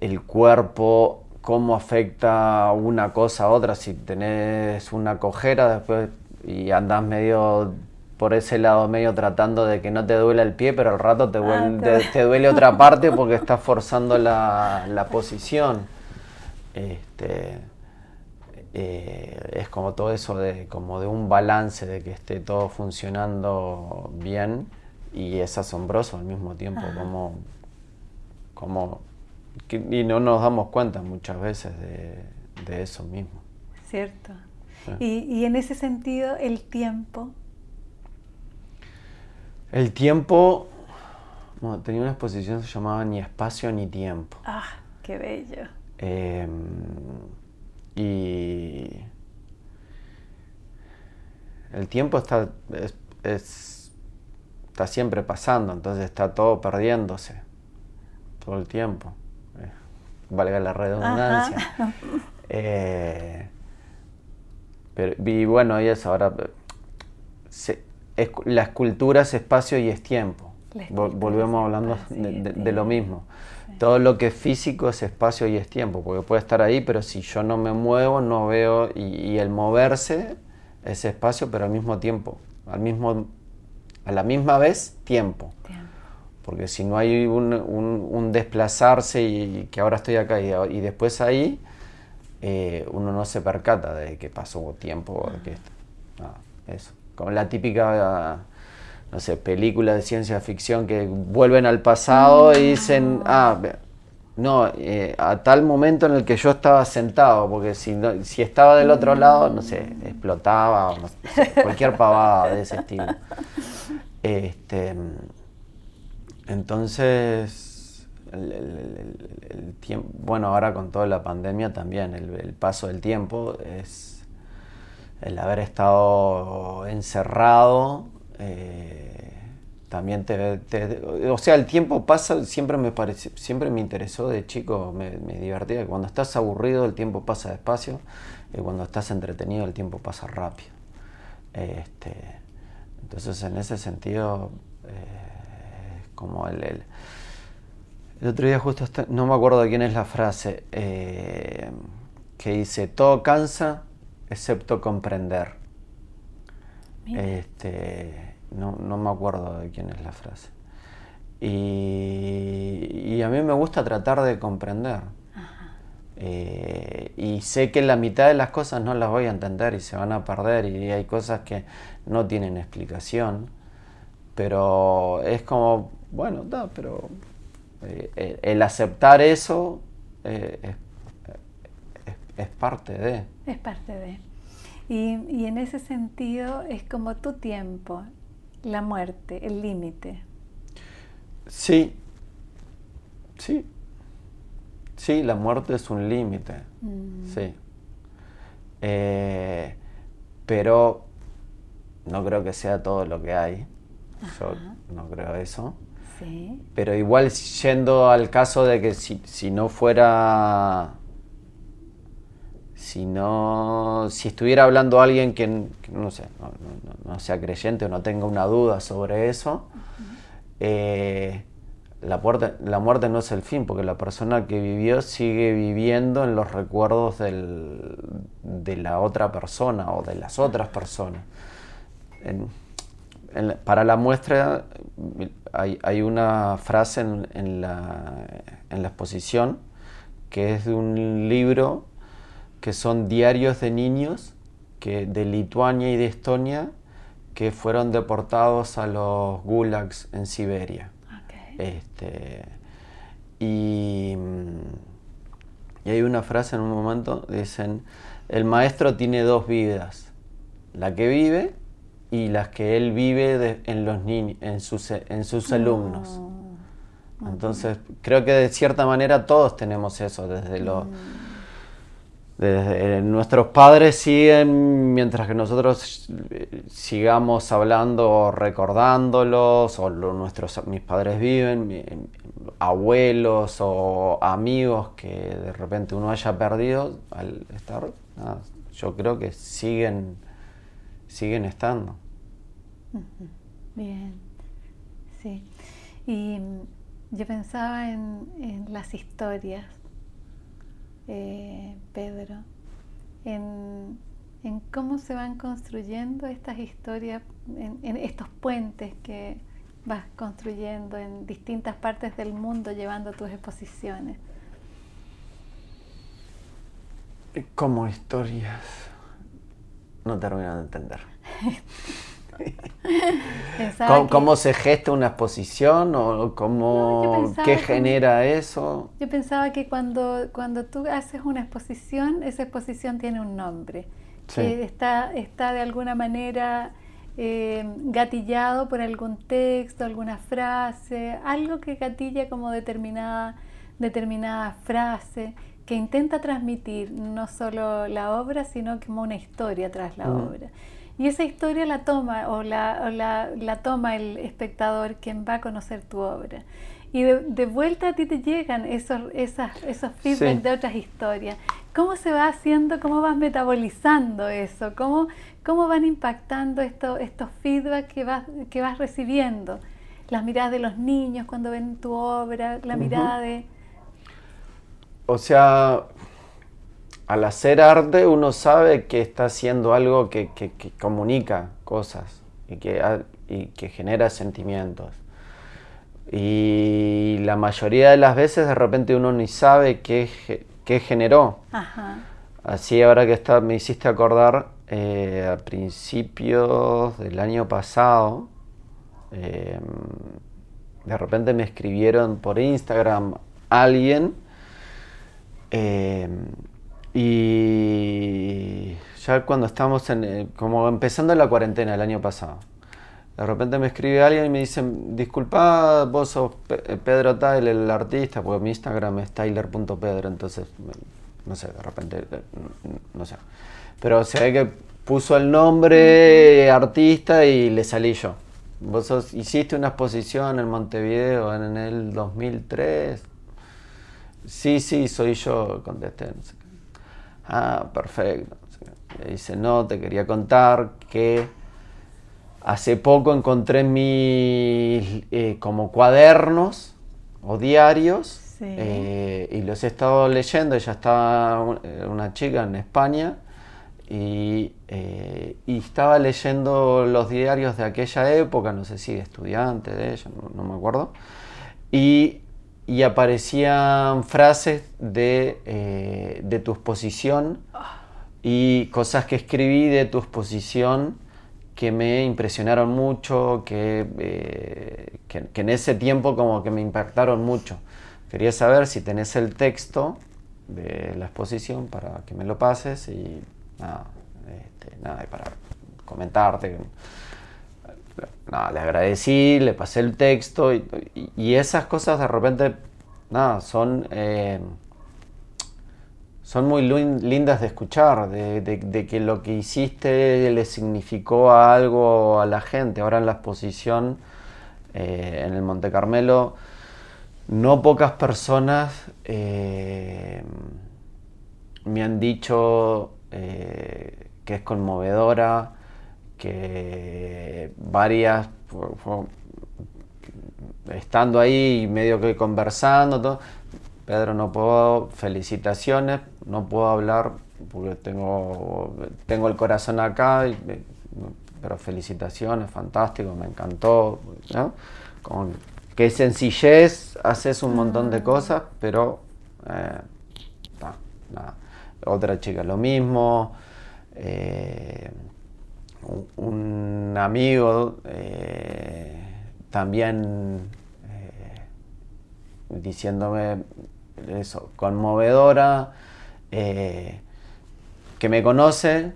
el cuerpo, cómo afecta una cosa a otra. Si tenés una cojera después y andás medio por ese lado medio tratando de que no te duele el pie, pero al rato te, ah, te, duele otra parte porque estás forzando la, posición. Este, eh, es como todo eso de, como de un balance, de que esté todo funcionando bien y es asombroso al mismo tiempo, como, como y no nos damos cuenta muchas veces de, eso mismo. Cierto. Y, y en ese sentido, el tiempo el tiempo, bueno, tenía una exposición que se llamaba Ni espacio ni tiempo. Ah, qué bello. Em, y el tiempo está, está siempre pasando, entonces está todo perdiéndose, todo el tiempo. Eh, valga la redundancia. Eh, pero, y bueno, y eso ahora se, la escultura es espacio y es tiempo. Volvemos hablando de, lo mismo. Todo lo que es físico es espacio y es tiempo, porque puede estar ahí, pero si yo no me muevo, no veo, y, el moverse es espacio, pero al mismo tiempo, al mismo, a la misma vez, tiempo. Porque si no hay un, desplazarse y que ahora estoy acá y, después ahí, eh, uno no se percata de que pasó tiempo. que ah, eso como la típica, no sé, película de ciencia ficción que vuelven al pasado y dicen, ah, no, eh, a tal momento en el que yo estaba sentado, porque si, si estaba del otro lado, no sé, explotaba, no sé, cualquier pavada de ese estilo. Este, entonces, el, tiempo, bueno, ahora con toda la pandemia también, el paso del tiempo es el haber estado encerrado, eh, también te, O sea, el tiempo pasa, siempre me, parece, siempre me interesó de chico, me, divertía. Cuando estás aburrido, el tiempo pasa despacio, y cuando estás entretenido, el tiempo pasa rápido. Este, entonces, en ese sentido, eh, como el, el, otro día justo, no me acuerdo de quién es la frase, eh, que dice, todo cansa, excepto comprender. Este, no, me acuerdo de quién es la frase. Y, a mí me gusta tratar de comprender. Eh, y sé que la mitad de las cosas no las voy a entender y se van a perder y hay cosas que no tienen explicación. Pero es como, bueno, pero eh, el aceptar eso eh, es parte de. Es parte de. Y, y en ese sentido es como tu tiempo, la muerte, el límite. Sí, sí, sí, la muerte es un límite, Mm. sí. Eh, pero no creo que sea todo lo que hay. Yo no creo eso. Sí. Pero igual yendo al caso de que si, si no fuera... Si no... Si estuviera hablando alguien que, no sé, no, no- no sea creyente o no tenga una duda sobre eso, eh, la, puerta- la muerte no es el fin, porque la persona que vivió sigue viviendo en los recuerdos del- de la otra persona o de las otras personas. En- en la- para la muestra hay, hay una frase en la, en la exposición que es de un libro que son diarios de niños que, de Lituania y de Estonia que fueron deportados a los gulags en Siberia. Este, y, mm, y hay una frase en un momento, dicen, el maestro tiene dos vidas, la que vive y las que él vive de- en, los niños, en, sus, en sus alumnos. Oh. Entonces, creo que de cierta manera todos tenemos eso, desde lo... Desde, eh, nuestros padres siguen mientras que nosotros eh, sigamos hablando recordándolos, o lo- nuestros, mis padres viven, mi- abuelos o amigos que de repente uno haya perdido al estar, yo creo que siguen, siguen estando. Bien, sí. Y mm, yo pensaba en, en las historias, eh, Pedro, en, en cómo se van construyendo estas historias, en, en estos puentes que vas construyendo en distintas partes del mundo llevando tus exposiciones. Como historias. No termino de entender. ¿Cómo, que- cómo se gesta una exposición o cómo, No, qué que- genera eso? Yo pensaba que cuando, cuando tú haces una exposición, esa exposición tiene un nombre, Sí. que está, está de alguna manera eh, gatillado por algún texto, alguna frase, algo que gatilla como determinada, determinada frase, que intenta transmitir no solo la obra, sino como una historia tras la Mm. obra. Y esa historia la toma o la, o la, la toma el espectador quien va a conocer tu obra. Y de, de vuelta a ti te llegan esos, esas, esos feedback Sí. de otras historias. ¿Cómo se va haciendo, cómo vas metabolizando eso? ¿Cómo, cómo van impactando esto, estos feedback que vas, que vas recibiendo? Las miradas de los niños cuando ven tu obra, la mirada de... O sea, al hacer arte uno sabe que está haciendo algo que, que- que comunica cosas y que, y que genera sentimientos. Y la mayoría de las veces de repente uno ni sabe qué, qué generó. Ajá. Así ahora que está, me hiciste acordar, eh, a principios del año pasado, eh, de repente me escribieron por Instagram alguien eh, y ya cuando estamos en, eh, como empezando la cuarentena el año pasado, de repente me escribe alguien y me dice, disculpa, vos sos eh, Pedro Tyler, el artista, porque mi Instagram es tyler.pedro, entonces, no sé, de repente, eh, no sé. Pero se ve que puso el nombre artista y le salí yo. Vos sos- hiciste una exposición en Montevideo en el 2003. Sí, sí, soy yo, contesté. no sé qué. Ah, perfecto. Me dice, no, te quería contar que hace poco encontré mis eh, como cuadernos o diarios Sí. eh, y los he estado leyendo. Ella estaba un- eh, una chica en España y, eh, y estaba leyendo los diarios de aquella época, no sé si estudiante de ella, no, no me acuerdo. Y, y aparecían frases de, eh, de tu exposición y cosas que escribí de tu exposición que me impresionaron mucho, que, eh, que, que en ese tiempo como que me impactaron mucho. Quería saber si tenés el texto de la exposición para que me lo pases y nada, este, nada para comentarte. Nada, le agradecí, le pasé el texto y, esas cosas de repente, nada, son, eh, son muy lindas de escuchar, de, que lo que hiciste le significó algo a la gente. Ahora en la exposición eh, en el Monte Carmelo, no pocas personas eh, me han dicho que es conmovedora, que varias, estando ahí medio que conversando, todo, Pedro, no puedo, felicitaciones, no puedo hablar porque tengo, tengo el corazón acá, pero felicitaciones, fantástico, me encantó. Con qué sencillez, haces un montón de cosas, pero eh, otra chica lo mismo. Eh, un amigo eh, también eh, diciéndome eso, conmovedora, eh, que me conoce,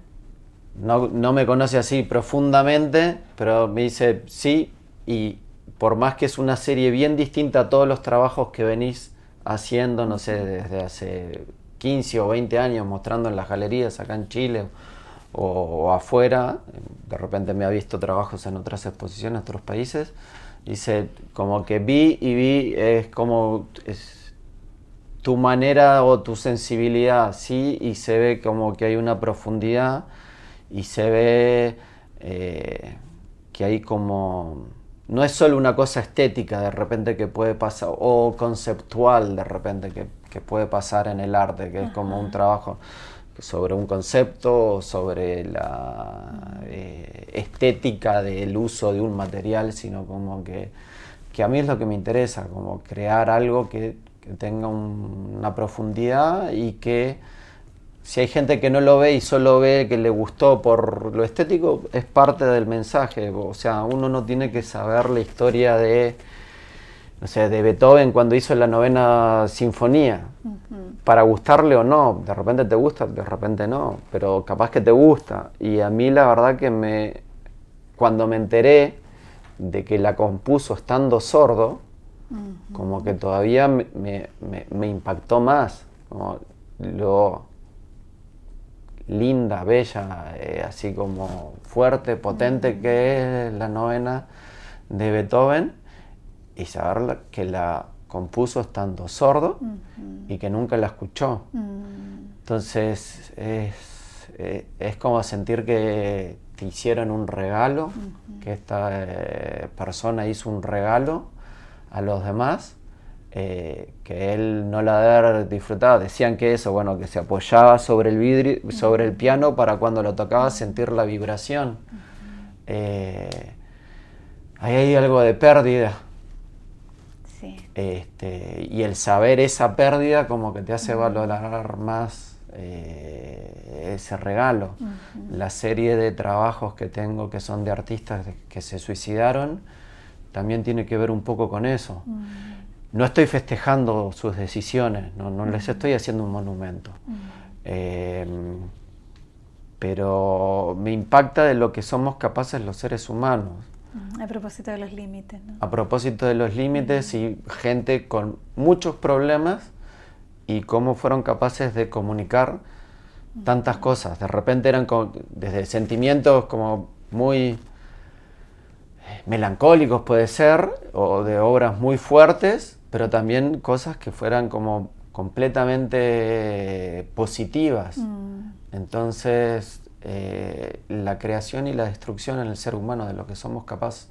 no, no, me conoce así profundamente, pero me dice sí, y por más que es una serie bien distinta a todos los trabajos que venís haciendo, no sé, desde hace 15 o 20 años, mostrando en las galerías acá en Chile o, afuera, de repente me ha visto trabajos en otras exposiciones, en otros países, dice, como que vi y vi, es como es tu manera o tu sensibilidad, sí, y se ve como que hay una profundidad y se ve eh, que hay como, no es solo una cosa estética de repente que puede pasar, o conceptual de repente que, que puede pasar en el arte, que es como un trabajo sobre un concepto, sobre la eh, estética del uso de un material, sino como que, que, a mí es lo que me interesa, como crear algo que, tenga una profundidad y que si hay gente que no lo ve y solo ve que le gustó por lo estético, es parte del mensaje. O sea, uno no tiene que saber la historia de no sé, de Beethoven cuando hizo la novena sinfonía, para gustarle o no, de repente te gusta, de repente no, pero capaz que te gusta. Y a mí la verdad que me, cuando me enteré de que la compuso estando sordo, como que todavía me, impactó más, como lo linda, bella, eh, así como fuerte, potente que es la novena de Beethoven y saber que la compuso estando sordo y que nunca la escuchó. Mm. Entonces es, eh, es, como sentir que te hicieron un regalo, que esta eh, persona hizo un regalo a los demás, eh, que él no la debe haber disfrutado. Decían que eso, bueno, que se apoyaba sobre el vidrio, sobre el piano para cuando lo tocaba sentir la vibración. ahí hay algo de pérdida este, y el saber esa pérdida como que te hace valorar más eh, ese regalo. La serie de trabajos que tengo que son de artistas que se suicidaron también tiene que ver un poco con eso. No estoy festejando sus decisiones, no, les estoy haciendo un monumento. Em, pero me impacta de lo que somos capaces los seres humanos. A propósito de los límites. ¿no? A propósito de los límites y gente con muchos problemas y cómo fueron capaces de comunicar tantas cosas. De repente eran desde sentimientos como muy melancólicos puede ser, o de obras muy fuertes, pero también cosas que fueran como completamente positivas. Mm. Entonces, eh, la creación y la destrucción en el ser humano de lo que somos capaces.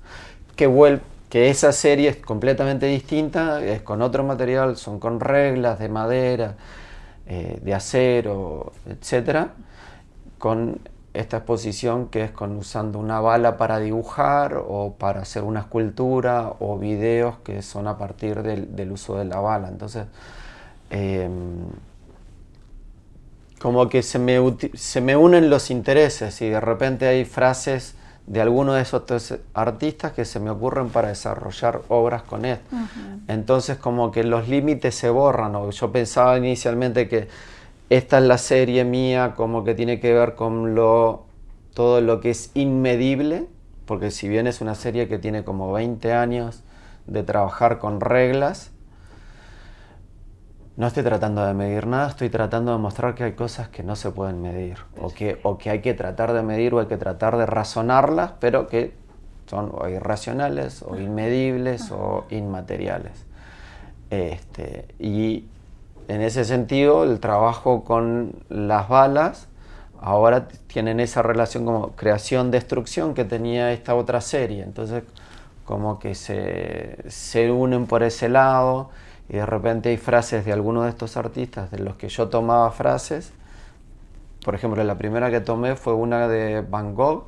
Que, que esa serie es completamente distinta, es con otro material, son con reglas de madera, eh, de acero, etc. Con esta exposición que es con usando una bala para dibujar o para hacer una escultura o videos que son a partir del, uso de la bala. Entonces, em, como que se me, se me unen los intereses y de repente hay frases de alguno de esos artistas que se me ocurren para desarrollar obras con él. Entonces como que los límites se borran. Yo pensaba inicialmente que esta es la serie mía, como que tiene que ver con lo, todo lo que es inmedible, porque si bien es una serie que tiene como 20 años de trabajar con reglas, no estoy tratando de medir nada, estoy tratando de mostrar que hay cosas que no se pueden medir, o que, o que hay que tratar de medir o hay que tratar de razonarlas, pero que son o irracionales, o inmedibles, o inmateriales. Este, y en ese sentido, el trabajo con las balas ahora tienen esa relación como creación-destrucción que tenía esta otra serie. Entonces, como que se, se unen por ese lado y de repente hay frases de algunos de estos artistas de los que yo tomaba frases. Por ejemplo, la primera que tomé fue una de Van Gogh.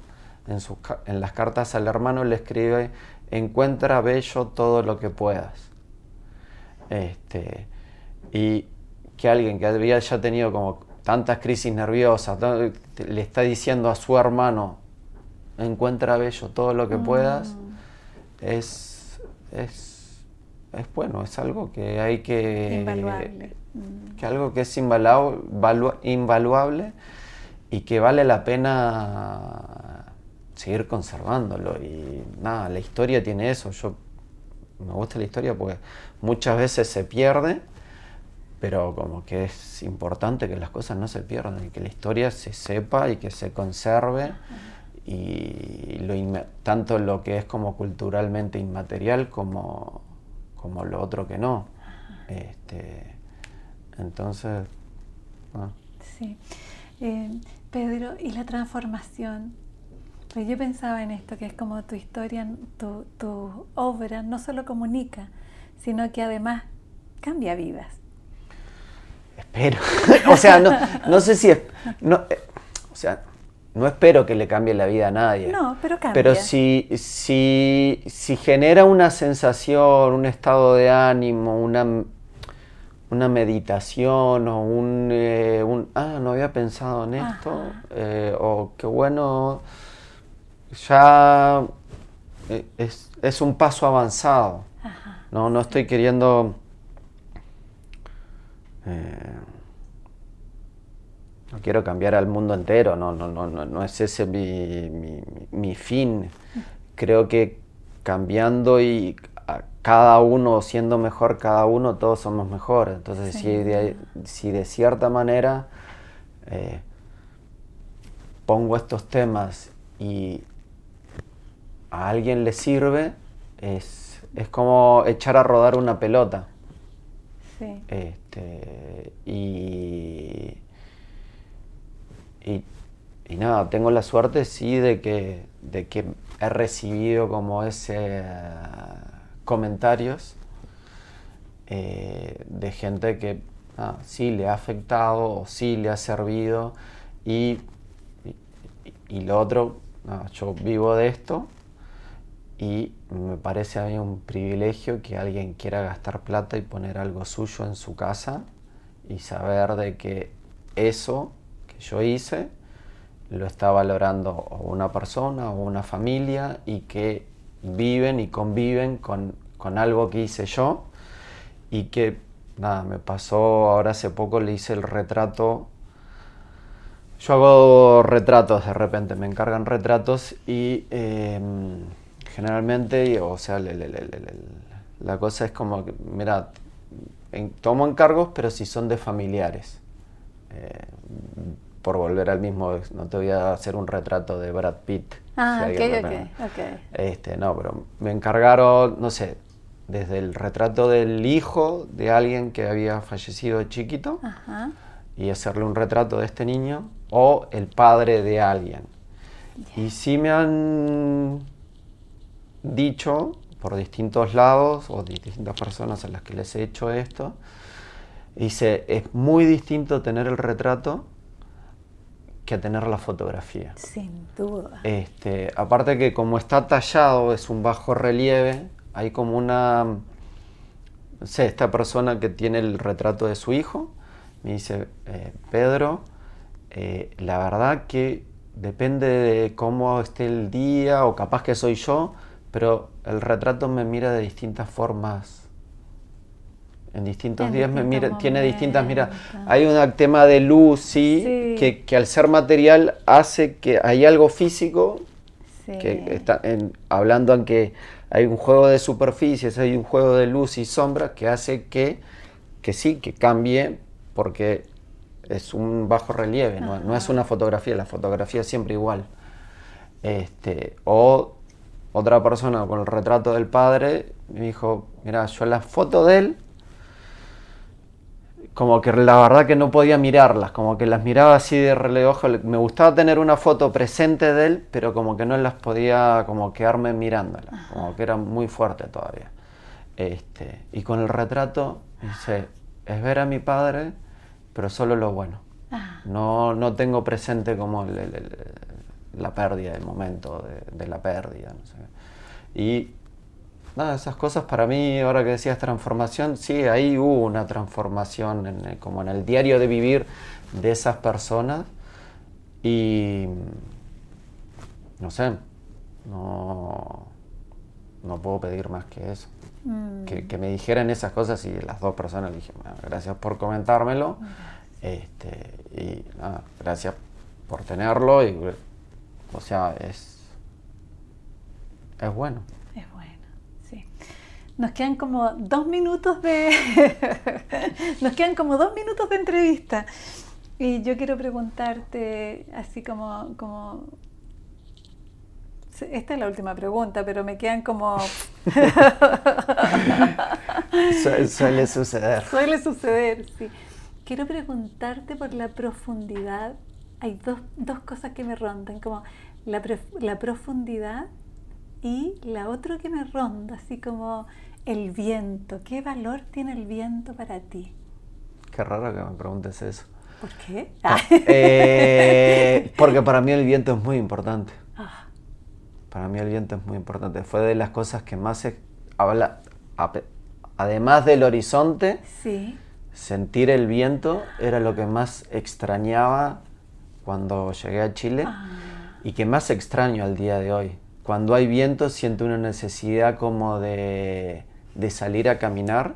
En, sus, en las cartas al hermano le escribe, encuentra bello todo lo que puedas. Este, y que alguien que había ya tenido como tantas crisis nerviosas, le está diciendo a su hermano, encuentra bello todo lo que puedas, mm. es, es es bueno, es algo que hay que... Invaluable. Que algo que es invaluable y que vale la pena seguir conservándolo. Y nada, la historia tiene eso. Yo me gusta la historia porque muchas veces se pierde, pero como que es importante que las cosas no se pierdan y que la historia se sepa y que se conserve. Y lo tanto lo que es como culturalmente inmaterial como como lo otro que no. Este, entonces, Sí. Eh, Pedro, ¿y la transformación? Pues yo pensaba en esto, que es como tu historia, tu, tu obra no solo comunica, sino que además cambia vidas. Espero. o sea, no, no sé si es. No, eh, o sea, no espero que le cambie la vida a nadie. No, pero cambia. Pero si, si, si genera una sensación, un estado de ánimo, una, una meditación o un, eh, un, ah, no había pensado en esto, eh, o qué bueno, ya eh, es, es un paso avanzado. No, no estoy queriendo... no quiero cambiar al mundo entero, no, no, no, no, es ese mi, fin. Creo que cambiando y cada uno siendo mejor, cada uno, todos somos mejores. Entonces, si, de, si, de, cierta manera eh, pongo estos temas y a alguien le sirve, es, es como echar a rodar una pelota. Sí. Este, y y, nada, tengo la suerte sí de que, de que he recibido como ese comentarios eh, de gente que sí le ha afectado o sí le ha servido. Y, y, lo otro, yo vivo de esto y me parece a mí un privilegio que alguien quiera gastar plata y poner algo suyo en su casa y saber de que eso yo hice lo está valorando una persona o una familia y que viven y conviven con, algo que hice yo y que nada, me pasó ahora hace poco le hice el retrato. Yo hago retratos de repente, me encargan retratos y em, generalmente, o sea, la cosa es como mira, tomo encargos, pero si son de familiares. Eh, por volver al mismo, no te voy a hacer un retrato de Brad Pitt. Ah, ok, ok, Este, no, pero me encargaron, no sé, desde el retrato del hijo de alguien que había fallecido chiquito y hacerle un retrato de este niño o el padre de alguien. Y sí me han dicho por distintos lados o distintas personas a las que les he hecho esto, dice, es muy distinto tener el retrato que tener la fotografía. Sin duda. Este, aparte que como está tallado, es un bajo relieve, hay como una, no sé, esta persona que tiene el retrato de su hijo, me dice, eh, Pedro, eh, la verdad que depende de cómo esté el día o capaz que soy yo, pero el retrato me mira de distintas formas. En distintos En días me mira, distintos tiene distintas miradas. Hay un tema de luz, sí, Sí. Que, que al ser material hace que hay algo físico Sí. que está en- hablando en que hay un juego de superficies, hay un juego de luz y sombra que hace que, que sí, que cambie porque es un bajo relieve, no, no es una fotografía, la fotografía es siempre igual. Este, o otra persona con el retrato del padre me dijo, mira, yo la foto de él, como que la verdad que no podía mirarlas, como que las miraba así de reojo. Me gustaba tener una foto presente de él, pero como que no las podía como quedarme mirándolas, como que era muy fuerte todavía. Este, y con el retrato dice, es ver a mi padre, pero solo lo bueno. No, no tengo presente como el- el- el- la pérdida, el momento de, de la pérdida. no sé. Y nada, esas cosas para mí, ahora que decías transformación, sí, ahí hubo una transformación en el- como en el diario de vivir de esas personas. Y no sé, no, no puedo pedir más que eso. mm, Que, que me dijeran esas cosas y las dos personas le dije, "Bueno, gracias por comentármelo. Este, y nada, gracias por tenerlo. Y, o sea, es, es bueno. Nos quedan como dos minutos de. Nos quedan como dos minutos de entrevista. Y yo quiero preguntarte, así como, como. Esta es la última pregunta, pero me quedan como. Su- suele suceder. Suele suceder, sí. Quiero preguntarte por la profundidad. Hay dos, dos cosas que me rondan, como la, la profundidad y la otra que me ronda, así como el viento. ¿Qué valor tiene el viento para ti? Qué raro que me preguntes eso. ¿Por qué? Eh, porque para mí el viento es muy importante. Ah, Para mí el viento es muy importante. Fue de las cosas que más se habla, además del horizonte, sí. sentir el viento era lo que más extrañaba cuando llegué a Chile Ah, y que más extraño al día de hoy. Cuando hay viento siento una necesidad como de, de salir a caminar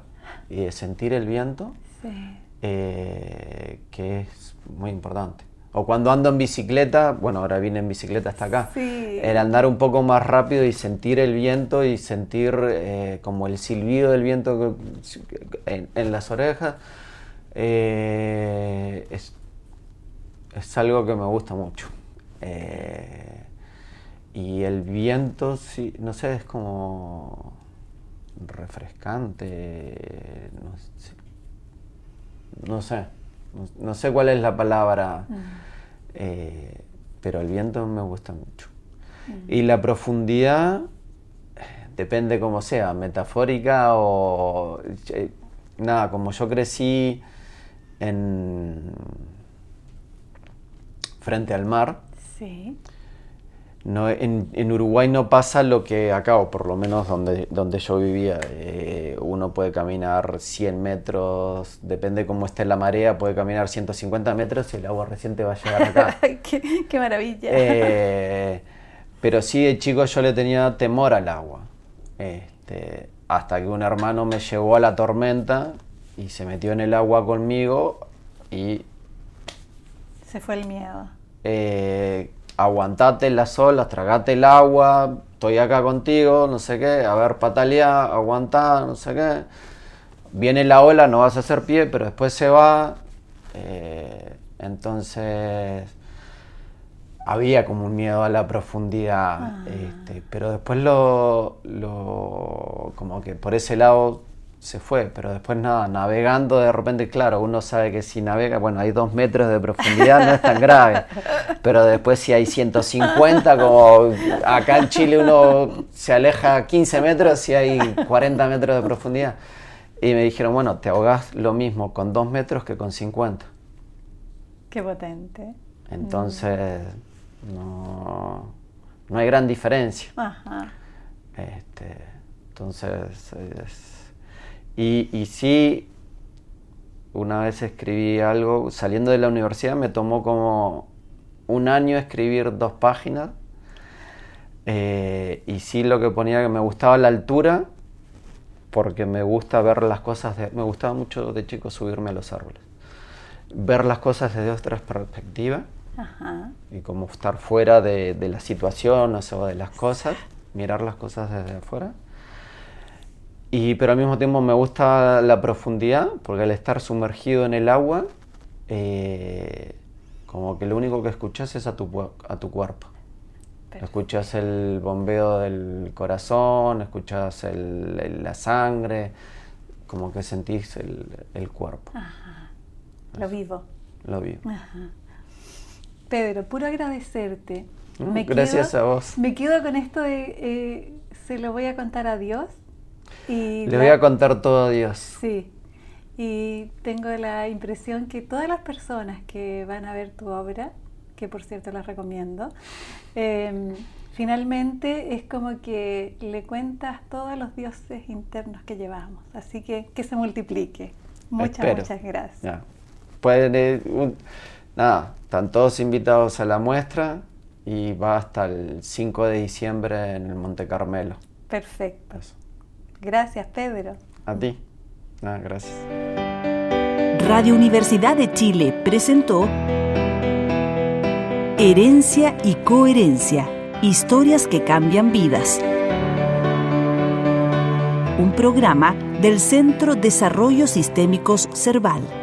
y de sentir el viento, sí. eh, que es muy importante. O cuando ando en bicicleta, bueno, ahora vine en bicicleta hasta acá, Sí. el andar un poco más rápido y sentir el viento y sentir eh, como el silbido del viento en, en las orejas, eh, es, es algo que me gusta mucho. Eh, y el viento, sí, no sé, es como refrescante, no sé, no sé, no, sé cuál es la palabra, eh, pero el viento me gusta mucho. Y la profundidad depende como sea, metafórica o... eh, nada, como yo crecí en... frente al mar, Sí. No, en, en Uruguay no pasa lo que acá, o por lo menos donde, donde yo vivía. Eh, uno puede caminar 100 metros, depende cómo esté la marea, puede caminar 150 metros y el agua reciente va a llegar acá. Qué, qué maravilla. Eh, pero sí, de chico yo le tenía temor al agua. Este, hasta que un hermano me llevó a la tormenta y se metió en el agua conmigo y Se fue el miedo. eh, aguantate las olas, tragate el agua, estoy acá contigo, no sé qué, a ver, patalea, aguantá, no sé qué. Viene la ola, no vas a hacer pie, pero después se va. eh, entonces había como un miedo a la profundidad, Ah. este, pero después lo, lo, como que por ese lado se fue, pero después nada, navegando de repente, claro, uno sabe que si navega, bueno, hay dos metros de profundidad, no es tan grave, pero después si hay 150, como acá en Chile uno se aleja 15 metros y hay 40 metros de profundidad. Y me dijeron, bueno, te ahogás lo mismo con dos metros que con 50. Qué potente. Entonces, no, no hay gran diferencia. Ajá. Este, entonces, es- y, y sí, una vez escribí algo, saliendo de la universidad me tomó como un año escribir dos páginas. Eh, y sí lo que ponía que me gustaba la altura, porque me gusta ver las cosas, me gustaba mucho de chico subirme a los árboles. Ver las cosas desde otras perspectivas y como estar fuera de, de la situación o de las cosas, mirar las cosas desde afuera. Y, pero al mismo tiempo me gusta la profundidad, porque al estar sumergido en el agua, eh, como que lo único que escuchas es a tu, a tu cuerpo. Escuchas el bombeo del corazón, escuchas el, la sangre, como que sentís el, el cuerpo. Ajá. Lo vivo. Lo vivo. Ajá. Pedro, puro agradecerte. Mm, me gracias a vos. Me quedo con esto de, eh, se lo voy a contar a Dios. Y Le voy a contar todo a Dios. Sí. Y tengo la impresión que todas las personas que van a ver tu obra, que por cierto las recomiendo, em, finalmente es como que le cuentas todos los dioses internos que llevamos. Así que que se multiplique. Muchas, muchas gracias. Pueden, eh, nada, están todos invitados a la muestra y va hasta el 5 de diciembre en el Monte Carmelo. Perfecto. Gracias, Pedro. A ti. Nada, gracias. Radio Universidad de Chile presentó Herencia y Coherencia. Historias que cambian vidas. Un programa del Centro Desarrollo Sistémicos Cerval.